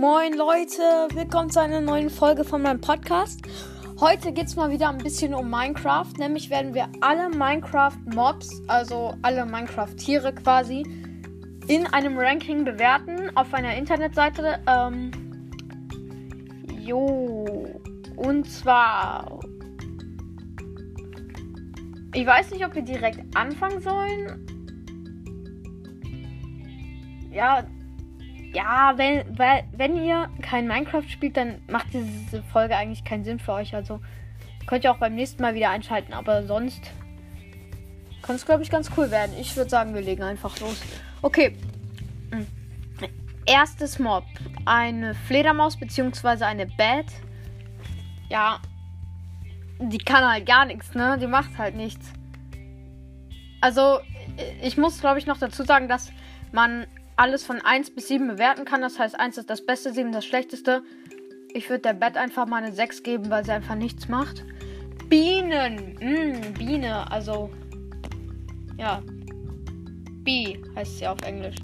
Moin Leute, willkommen zu einer neuen Folge von meinem Podcast. Heute geht es mal wieder ein bisschen um Minecraft. Nämlich werden wir alle Minecraft-Mobs, also alle Minecraft-Tiere quasi, in einem Ranking bewerten auf einer Internetseite. Ähm, jo, und zwar. Ich weiß nicht, ob wir direkt anfangen sollen. Ja, ja, wenn, wenn ihr kein Minecraft spielt, dann macht diese Folge eigentlich keinen Sinn für euch. Also könnt ihr auch beim nächsten Mal wieder einschalten. Aber sonst kann es, glaube ich, ganz cool werden. Ich würde sagen, wir legen einfach los. Okay. Hm. Erstes Mob. Eine Fledermaus bzw. eine Bat. Ja. Die kann halt gar nichts, ne? Die macht halt nichts. Also, ich muss, glaube ich, noch dazu sagen, dass man alles von 1 bis 7 bewerten kann. Das heißt, 1 ist das Beste, 7 das Schlechteste. Ich würde der Bett einfach mal eine 6 geben, weil sie einfach nichts macht. Bienen. Mm, Biene. Also. Ja. Bee heißt sie auf Englisch.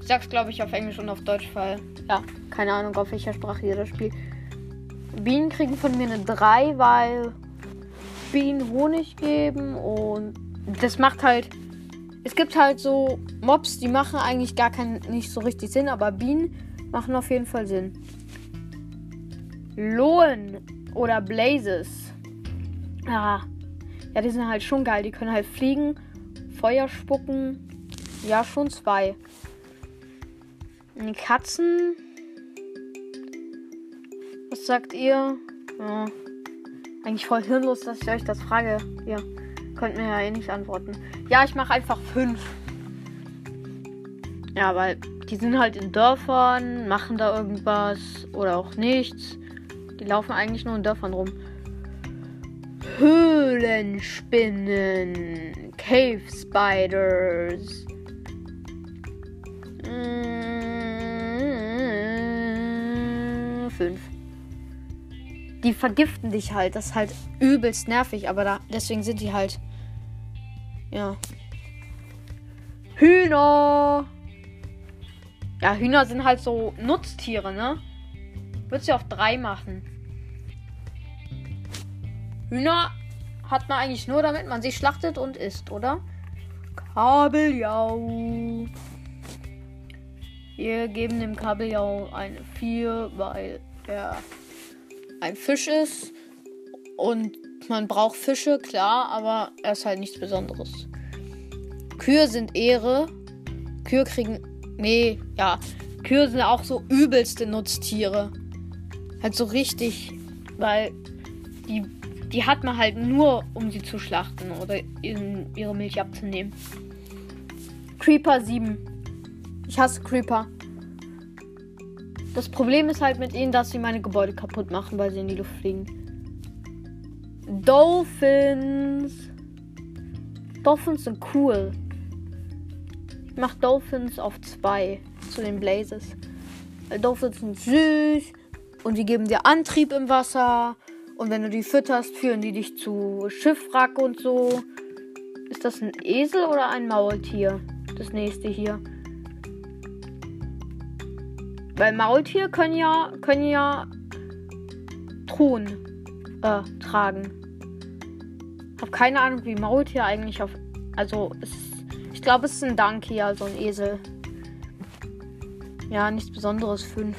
Ich sag's, glaube ich, auf Englisch und auf Deutsch, weil. Ja, keine Ahnung, auf welcher Sprache ihr das spielt. Bienen kriegen von mir eine 3, weil Bienen Honig geben und das macht halt es gibt halt so Mobs, die machen eigentlich gar keinen, nicht so richtig Sinn, aber Bienen machen auf jeden Fall Sinn. Lohen oder Blazes. Ja. Ja, die sind halt schon geil. Die können halt fliegen, Feuer spucken. Ja, schon zwei. Katzen. Was sagt ihr? Ja. Eigentlich voll hirnlos, dass ich euch das frage. Ja. Könnt mir ja eh nicht antworten. Ja, ich mache einfach fünf. Ja, weil die sind halt in Dörfern, machen da irgendwas oder auch nichts. Die laufen eigentlich nur in Dörfern rum. Höhlenspinnen, Cave Spiders. Mmh, fünf die vergiften dich halt. Das ist halt übelst nervig, aber da, deswegen sind die halt. Ja. Hühner! Ja, Hühner sind halt so Nutztiere, ne? Würde sie auf drei machen. Hühner hat man eigentlich nur, damit man sie schlachtet und isst, oder? Kabeljau. Wir geben dem Kabeljau eine 4, weil er ein Fisch ist. Und man braucht Fische, klar, aber er ist halt nichts Besonderes. Kühe sind Ehre. Kühe kriegen. Nee, ja. Kühe sind auch so übelste Nutztiere. Halt so richtig. Weil die, die hat man halt nur, um sie zu schlachten oder ihre Milch abzunehmen. Creeper 7. Ich hasse Creeper. Das Problem ist halt mit ihnen, dass sie meine Gebäude kaputt machen, weil sie in die Luft fliegen. Dolphins. Dolphins sind cool. Ich mach Dolphins auf 2 zu den Blazes. Dolphins sind süß und die geben dir Antrieb im Wasser. Und wenn du die fütterst, führen die dich zu Schiffwrack und so. Ist das ein Esel oder ein Maultier? Das nächste hier. Weil Maultiere können ja, können ja Truhen äh, tragen. Hab keine Ahnung, wie Maultier eigentlich auf. Also, es, ich glaube, es ist ein Donkey, also ein Esel. Ja, nichts Besonderes. Fünf.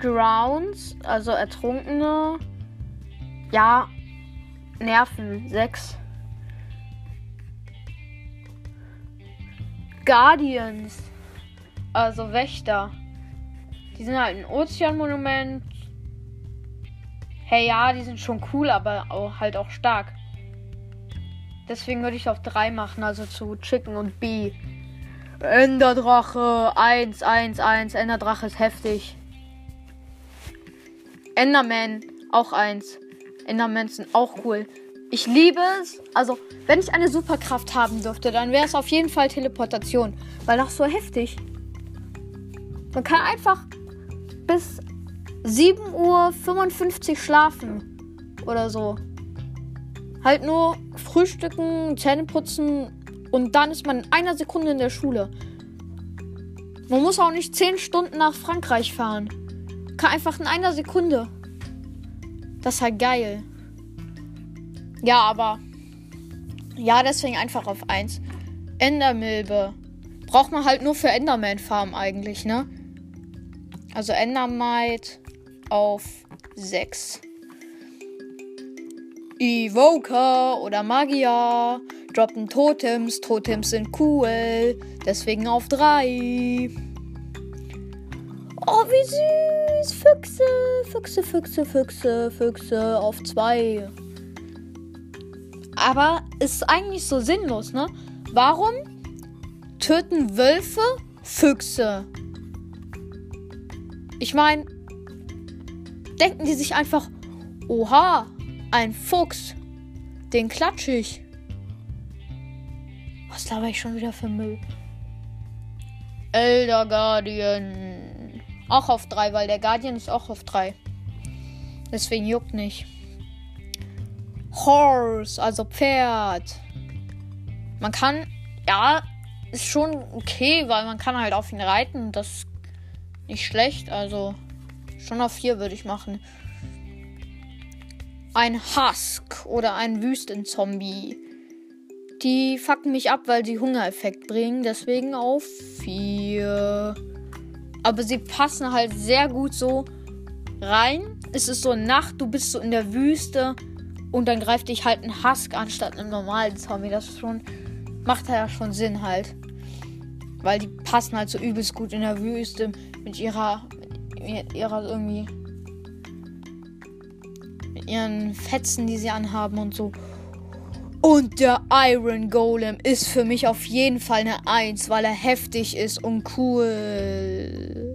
Drowns, also Ertrunkene. Ja, Nerven. Sechs. Guardians. Also Wächter. Die sind halt ein Ozeanmonument. Hey, ja, die sind schon cool, aber auch, halt auch stark. Deswegen würde ich auf 3 machen, also zu Chicken und B. Enderdrache 1, 1, 1. Enderdrache ist heftig. Enderman auch 1. Enderman sind auch cool. Ich liebe es. Also, wenn ich eine Superkraft haben dürfte, dann wäre es auf jeden Fall Teleportation. Weil das so heftig. Man kann einfach bis 7.55 Uhr schlafen. Oder so. Halt nur frühstücken, Zähne putzen Und dann ist man in einer Sekunde in der Schule. Man muss auch nicht 10 Stunden nach Frankreich fahren. Kann einfach in einer Sekunde. Das ist halt geil. Ja, aber. Ja, deswegen einfach auf 1. Endermilbe. Braucht man halt nur für Enderman Farm eigentlich, ne? Also Endermite auf 6. Evoker oder Magier droppen Totems. Totems sind cool. Deswegen auf 3. Oh, wie süß. Füchse, Füchse, Füchse, Füchse, Füchse auf 2. Aber ist eigentlich so sinnlos, ne? Warum töten Wölfe Füchse? Ich meine, denken die sich einfach, oha, ein Fuchs, den klatsche ich. Was laber ich schon wieder für Müll? Elder Guardian. Auch auf 3, weil der Guardian ist auch auf 3. Deswegen juckt nicht. Horse, also Pferd. Man kann, ja, ist schon okay, weil man kann halt auf ihn reiten. Das ist nicht schlecht. Also schon auf 4 würde ich machen. Ein Husk oder ein Wüstenzombie. Die fucken mich ab, weil sie Hungereffekt bringen. Deswegen auf 4. Aber sie passen halt sehr gut so rein. Es ist so Nacht, du bist so in der Wüste und dann greift dich halt ein Husk anstatt einem normalen Zombie. Das schon, macht ja schon Sinn halt. Weil die passen halt so übelst gut in der Wüste mit ihrer, mit ihrer irgendwie, mit ihren Fetzen, die sie anhaben und so. Und der Iron Golem ist für mich auf jeden Fall eine 1, weil er heftig ist und cool.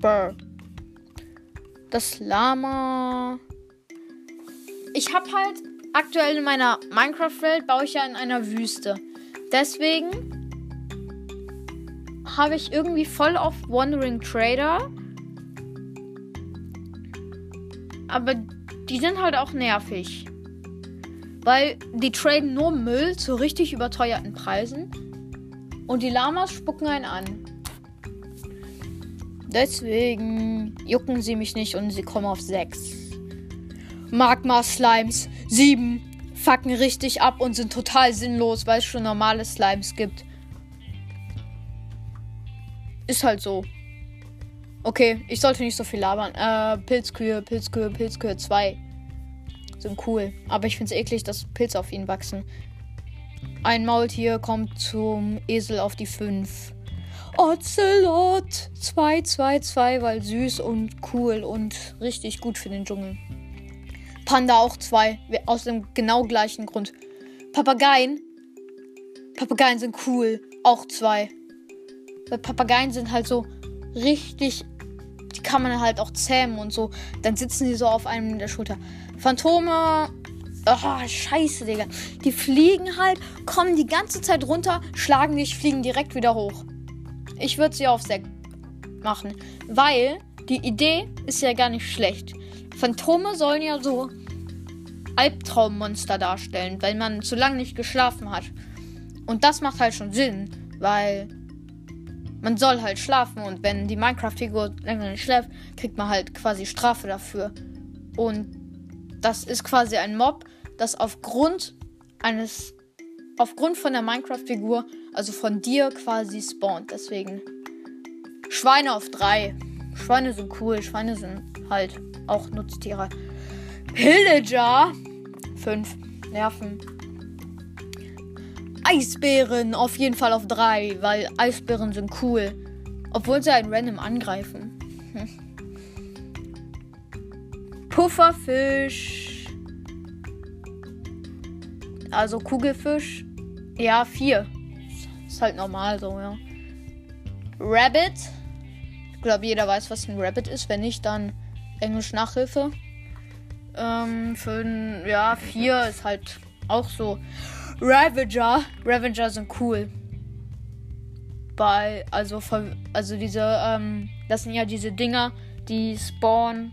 Brr. Das Lama. Ich habe halt aktuell in meiner Minecraft-Welt baue ich ja in einer Wüste. Deswegen habe ich irgendwie voll auf Wandering Trader. Aber die sind halt auch nervig. Weil die traden nur Müll zu richtig überteuerten Preisen. Und die Lamas spucken einen an. Deswegen jucken sie mich nicht und sie kommen auf 6. Magma-Slimes 7 fucken richtig ab und sind total sinnlos, weil es schon normale Slimes gibt. Ist halt so. Okay, ich sollte nicht so viel labern. Äh, Pilzkühe, Pilzkühe, Pilzkühe 2 sind cool. Aber ich finde es eklig, dass Pilze auf ihnen wachsen. Ein Maultier kommt zum Esel auf die 5. Ocelot 222, weil süß und cool und richtig gut für den Dschungel. Panda auch zwei. Aus dem genau gleichen Grund. Papageien. Papageien sind cool. Auch zwei. Weil Papageien sind halt so richtig. Die kann man halt auch zähmen und so. Dann sitzen die so auf einem in der Schulter. Phantome. Oh, scheiße, Digga. Die fliegen halt, kommen die ganze Zeit runter, schlagen dich, fliegen direkt wieder hoch. Ich würde sie auf Sekt machen. Weil die Idee ist ja gar nicht schlecht. Phantome sollen ja so Albtraummonster darstellen, weil man zu lange nicht geschlafen hat. Und das macht halt schon Sinn, weil man soll halt schlafen und wenn die Minecraft-Figur länger nicht schläft, kriegt man halt quasi Strafe dafür. Und das ist quasi ein Mob, das aufgrund eines, aufgrund von der Minecraft-Figur, also von dir quasi spawnt. Deswegen Schweine auf drei. Schweine sind cool, Schweine sind halt auch Nutztiere. Pillager. 5. Nerven. Eisbären auf jeden Fall auf 3, weil Eisbären sind cool. Obwohl sie einen random angreifen. Hm. Pufferfisch. Also Kugelfisch. Ja, 4. Ist halt normal so, ja. Rabbit. Ich glaube, jeder weiß, was ein Rabbit ist. Wenn nicht, dann Englisch Nachhilfe. Ähm, für ja, 4 ist halt auch so. Ravager. Ravager sind cool. Bei, also, also diese, ähm, das sind ja diese Dinger, die spawnen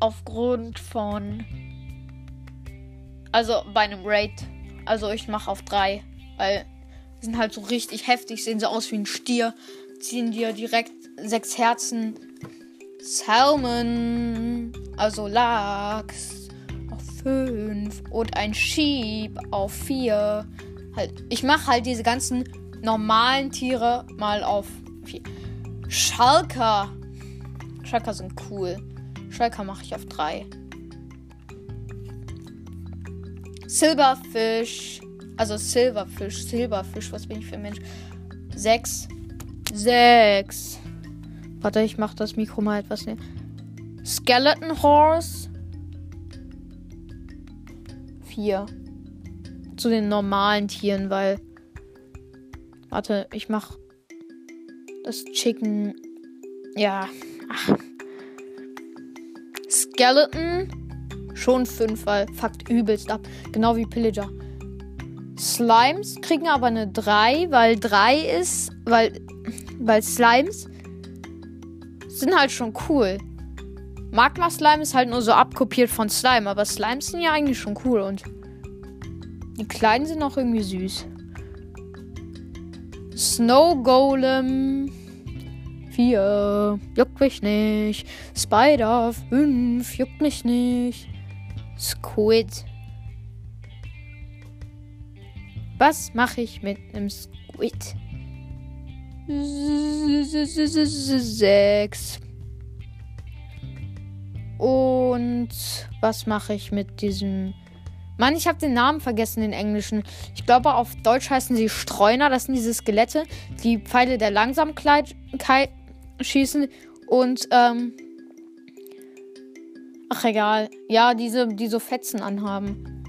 aufgrund von Also bei einem Raid. Also ich mache auf drei. Weil die sind halt so richtig heftig, sehen so aus wie ein Stier. Ziehen dir direkt sechs Herzen. Salmon. Also Lachs. Auf fünf. Und ein Sheep auf vier. Halt, ich mache halt diese ganzen normalen Tiere mal auf vier. Schalker. Schalker sind cool. Schalker mache ich auf drei. Silberfisch. Also Silberfisch, Silberfisch, was bin ich für ein Mensch? Sechs. Sechs. Warte, ich mach das Mikro mal etwas näher. Skeleton Horse. Vier. Zu den normalen Tieren, weil. Warte, ich mach das Chicken. Ja. Ach. Skeleton. Schon fünf, weil fuckt übelst ab. Genau wie Pillager. Slimes kriegen aber eine 3, weil 3 ist, weil, weil Slimes sind halt schon cool. Magma Slime ist halt nur so abkopiert von Slime, aber Slimes sind ja eigentlich schon cool und die kleinen sind auch irgendwie süß. Snow Golem 4, juckt mich nicht. Spider 5, juckt mich nicht. Squid. Was mache ich mit einem Squid? Sechs. Und was mache ich mit diesem. Mann, ich habe den Namen vergessen, den englischen. Ich glaube, auf Deutsch heißen sie Streuner. Das sind diese Skelette, die Pfeile der Langsamkeit schießen. Und, ähm. Ach, egal. Ja, diese, die so Fetzen anhaben.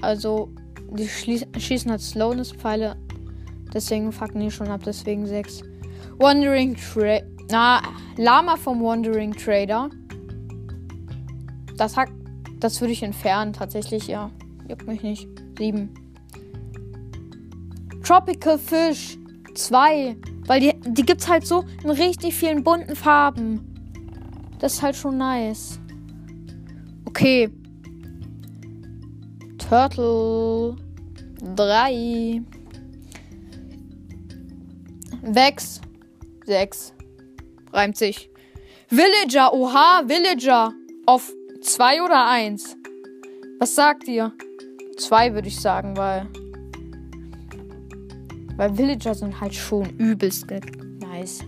Also, die schießen halt Slowness-Pfeile. Deswegen fucken die schon ab, deswegen 6. Wandering Trader. Na, Lama vom Wandering Trader. Das hat. Das würde ich entfernen, tatsächlich, ja. Juckt mich nicht. 7. Tropical Fish. 2. Weil die, die gibt's halt so in richtig vielen bunten Farben. Das ist halt schon nice. Okay. Turtle. 3. Vex. 6. Reimt sich. Villager. Oha, Villager. Auf 2 oder 1? Was sagt ihr? 2 würde ich sagen, weil. Weil Villager sind halt schon übelst nice.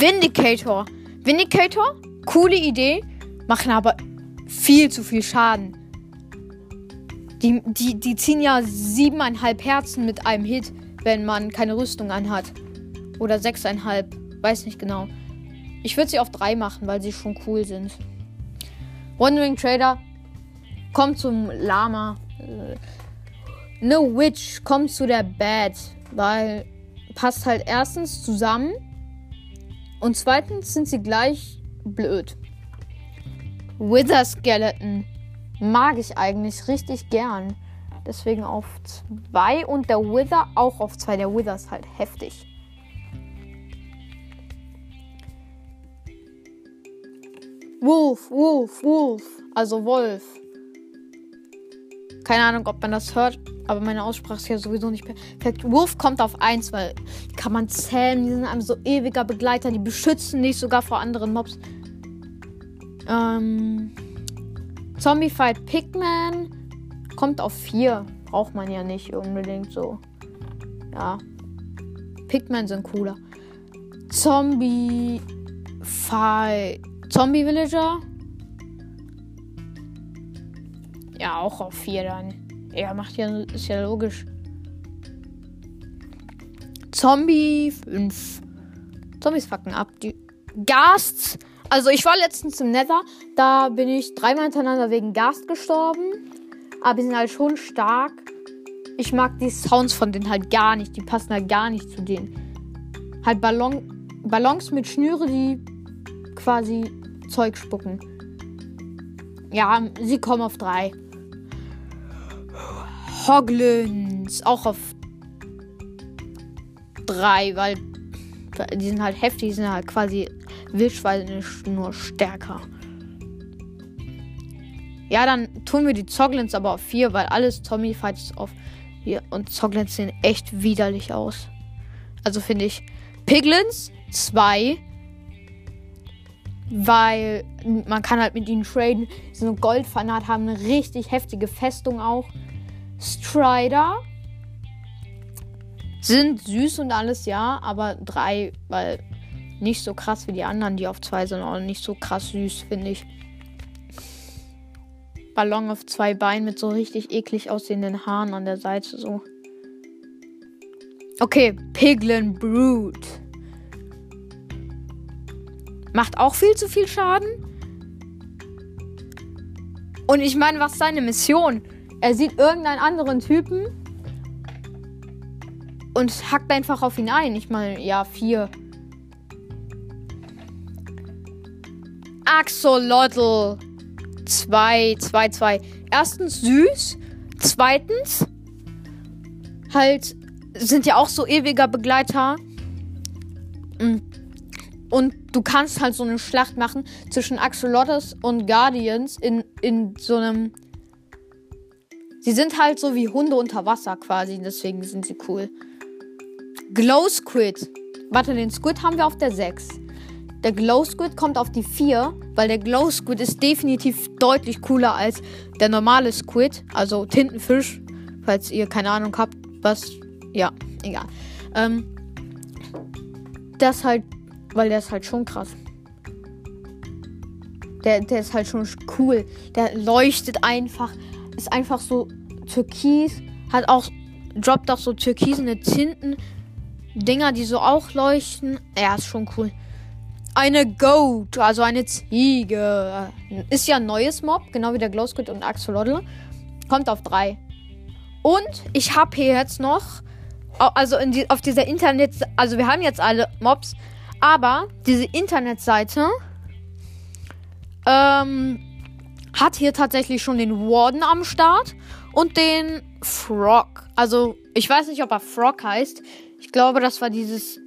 Vindicator. Vindicator? Coole Idee. Machen aber viel zu viel Schaden. Die, die, die ziehen ja siebeneinhalb Herzen mit einem Hit, wenn man keine Rüstung anhat. Oder sechseinhalb. Weiß nicht genau. Ich würde sie auf drei machen, weil sie schon cool sind. Wandering Trader kommt zum Lama. No Witch kommt zu der Bad, weil passt halt erstens zusammen und zweitens sind sie gleich blöd. Wither Skeleton mag ich eigentlich richtig gern. Deswegen auf 2 und der Wither auch auf 2. Der Wither ist halt heftig. Wolf, Wolf, Wolf. Also Wolf. Keine Ahnung, ob man das hört, aber meine Aussprache ist ja sowieso nicht perfekt. Wolf kommt auf 1, weil kann man zählen. Die sind einem so ewiger Begleiter. Die beschützen dich sogar vor anderen Mobs. Ähm. Zombified Pigman kommt auf 4. Braucht man ja nicht unbedingt so. Ja. Pigman sind cooler. Zombie. Fight. Zombie Villager. Ja, auch auf 4 dann. Ja, macht ja, ist ja logisch. Zombie 5. Zombies fucken ab. Die Ghasts also ich war letztens im Nether, da bin ich dreimal hintereinander wegen Gast gestorben. Aber die sind halt schon stark. Ich mag die Sounds von denen halt gar nicht. Die passen halt gar nicht zu denen. Halt Ballon, Ballons mit Schnüre, die quasi Zeug spucken. Ja, sie kommen auf drei. Hoglins auch auf drei, weil die sind halt heftig, die sind halt quasi Wildschweine nur stärker. Ja, dann tun wir die Zoglins aber auf 4, weil alles Tommy Fights auf 4. Und Zoglins sehen echt widerlich aus. Also finde ich Piglins 2. Weil man kann halt mit ihnen traden. So eine Goldfanat haben eine richtig heftige Festung auch. Strider sind süß und alles, ja, aber drei, weil nicht so krass wie die anderen, die auf zwei sind, auch nicht so krass süß, finde ich. Ballon auf zwei Beinen mit so richtig eklig aussehenden Haaren an der Seite so. Okay, Piglin Brood. Macht auch viel zu viel Schaden. Und ich meine, was ist seine Mission? Er sieht irgendeinen anderen Typen und hackt einfach auf ihn ein. Ich meine, ja, vier. Axolotl. 2, 2, 2. Erstens süß. Zweitens halt sind ja auch so ewiger Begleiter. Mm. Und du kannst halt so eine Schlacht machen zwischen Axolotls und Guardians in, in so einem. Sie sind halt so wie Hunde unter Wasser quasi, deswegen sind sie cool. Glow Squid. Warte, den Squid haben wir auf der 6. Der Glow Squid kommt auf die 4, weil der Glow Squid ist definitiv deutlich cooler als der normale Squid, also Tintenfisch, falls ihr keine Ahnung habt, was. Ja, egal. Ähm, das halt, weil der ist halt schon krass. Der, der ist halt schon cool. Der leuchtet einfach. Ist einfach so türkis. Hat auch, droppt auch so türkisene Tinten. Dinger, die so auch leuchten. Er ist schon cool. Eine Goat, also eine Ziege. Ist ja ein neues Mob, genau wie der Glowsquid und Axolotl. Kommt auf drei. Und ich habe hier jetzt noch, also die, auf dieser Internet, also wir haben jetzt alle Mobs, aber diese Internetseite ähm, hat hier tatsächlich schon den Warden am Start und den Frog. Also ich weiß nicht, ob er Frog heißt. Ich glaube, das war dieses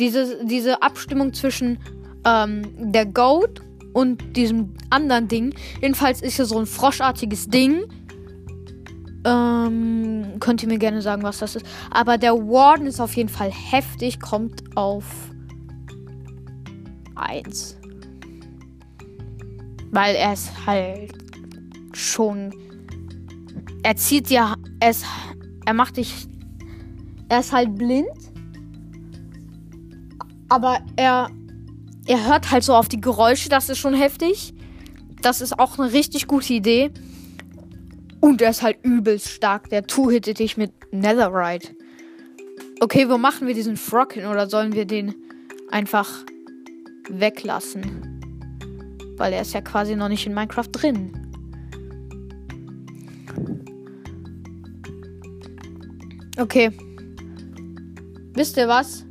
diese, diese Abstimmung zwischen ähm, der Goat und diesem anderen Ding. Jedenfalls ist hier so ein froschartiges Ding. Ähm, könnt ihr mir gerne sagen, was das ist. Aber der Warden ist auf jeden Fall heftig, kommt auf 1. Weil er ist halt schon. Er zieht ja. Ist, er macht dich. Er ist halt blind aber er, er hört halt so auf die Geräusche, das ist schon heftig. Das ist auch eine richtig gute Idee. Und er ist halt übelst stark. Der Two-hittet dich mit Netherite. Okay, wo machen wir diesen Frog hin? Oder sollen wir den einfach weglassen? Weil er ist ja quasi noch nicht in Minecraft drin. Okay. Wisst ihr was?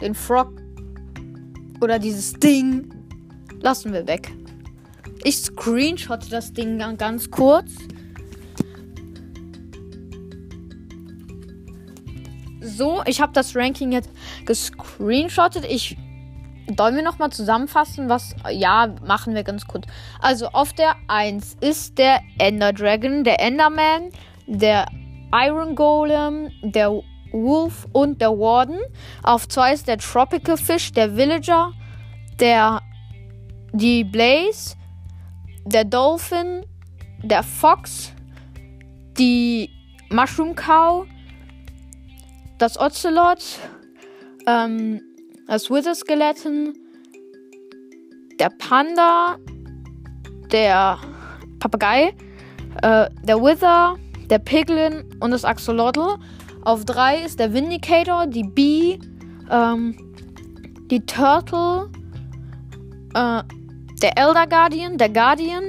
den Frog oder dieses Ding lassen wir weg. Ich screenshotte das Ding ganz kurz. So, ich habe das Ranking jetzt gescreenshottet. Ich wollen wir nochmal zusammenfassen, was. Ja, machen wir ganz kurz. Also auf der 1 ist der Ender Dragon, der Enderman, der Iron Golem, der Wolf und der Warden. Auf 2 ist der Tropical Fish, der Villager, der die Blaze, der Dolphin, der Fox, die Mushroom Cow, das Ocelot, ähm, das Wither Skeleton, der Panda, der Papagei, äh, der Wither, der Piglin und das Axolotl. Auf 3 ist der Vindicator, die Bee, ähm, die Turtle, äh, der Elder Guardian, der Guardian,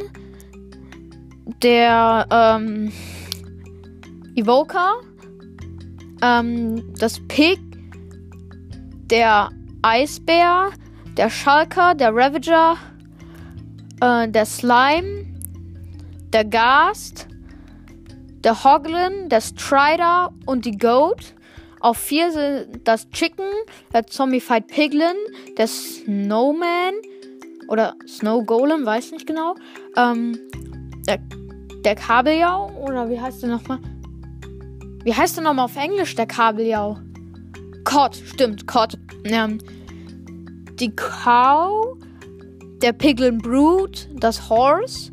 der ähm, Evoker, ähm, das Pig, der Eisbär, der Schalker, der Ravager, äh, der Slime, der Gast, der Hoglin, der Strider und die Goat. Auf vier sind das Chicken, der Zombified Piglin, der Snowman, oder Snow Golem, weiß nicht genau. Ähm, der, der Kabeljau, oder wie heißt der nochmal? Wie heißt der nochmal auf Englisch, der Kabeljau? Cod, stimmt, Cod. Ähm, die Cow, der Piglin Brood, das Horse,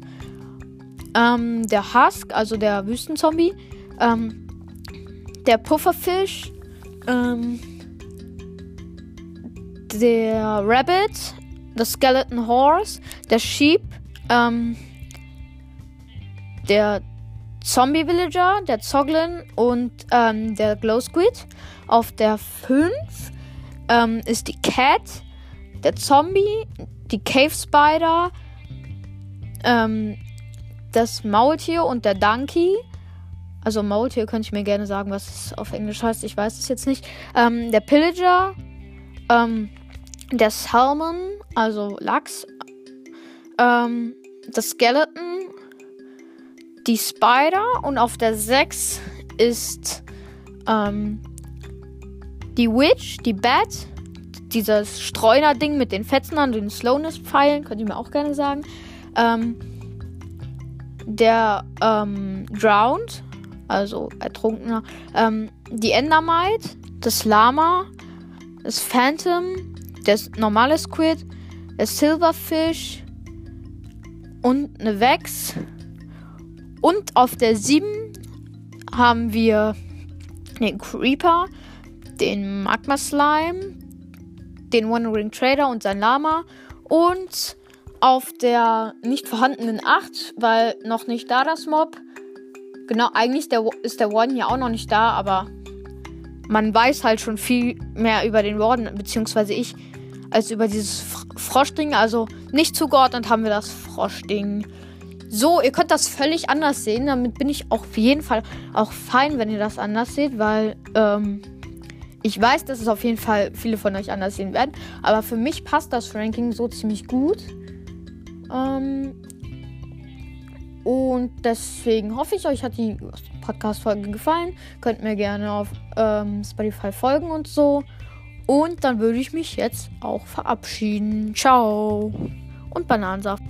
ähm, der Husk, also der Wüstenzombie, ähm, der Pufferfisch, ähm, der Rabbit, das Skeleton Horse, der Sheep, ähm, der Zombie Villager, der Zoglin und ähm, der Glow Squid. Auf der 5 ähm, ist die Cat, der Zombie, die Cave Spider, ähm, das Maultier und der Donkey. Also Maultier könnte ich mir gerne sagen, was es auf Englisch heißt. Ich weiß es jetzt nicht. Ähm, der Pillager, ähm, der Salmon, also Lachs, ähm, das Skeleton, die Spider und auf der 6 ist ähm, die Witch, die Bat, dieses Streuner-Ding mit den Fetzen an den Slowness-Pfeilen, könnt ihr mir auch gerne sagen. Ähm, der ähm, Drowned, also Ertrunkener, ähm, die Endermite, das Lama, das Phantom, das normale Squid, der Silverfish und eine Vex. Und auf der 7 haben wir den Creeper, den Magma Slime, den One Ring Trader und sein Lama. Und auf der nicht vorhandenen 8, weil noch nicht da das Mob. Genau, eigentlich der, ist der Warden ja auch noch nicht da, aber man weiß halt schon viel mehr über den Warden, beziehungsweise ich, als über dieses Froschding. Also nicht zugeordnet haben wir das Froschding. So, ihr könnt das völlig anders sehen. Damit bin ich auf jeden Fall auch fein, wenn ihr das anders seht, weil ähm, ich weiß, dass es auf jeden Fall viele von euch anders sehen werden. Aber für mich passt das Ranking so ziemlich gut. Ähm, und deswegen hoffe ich, euch hat die Podcast-Folge gefallen. Könnt mir gerne auf ähm, Spotify folgen und so. Und dann würde ich mich jetzt auch verabschieden. Ciao. Und Bananensaft.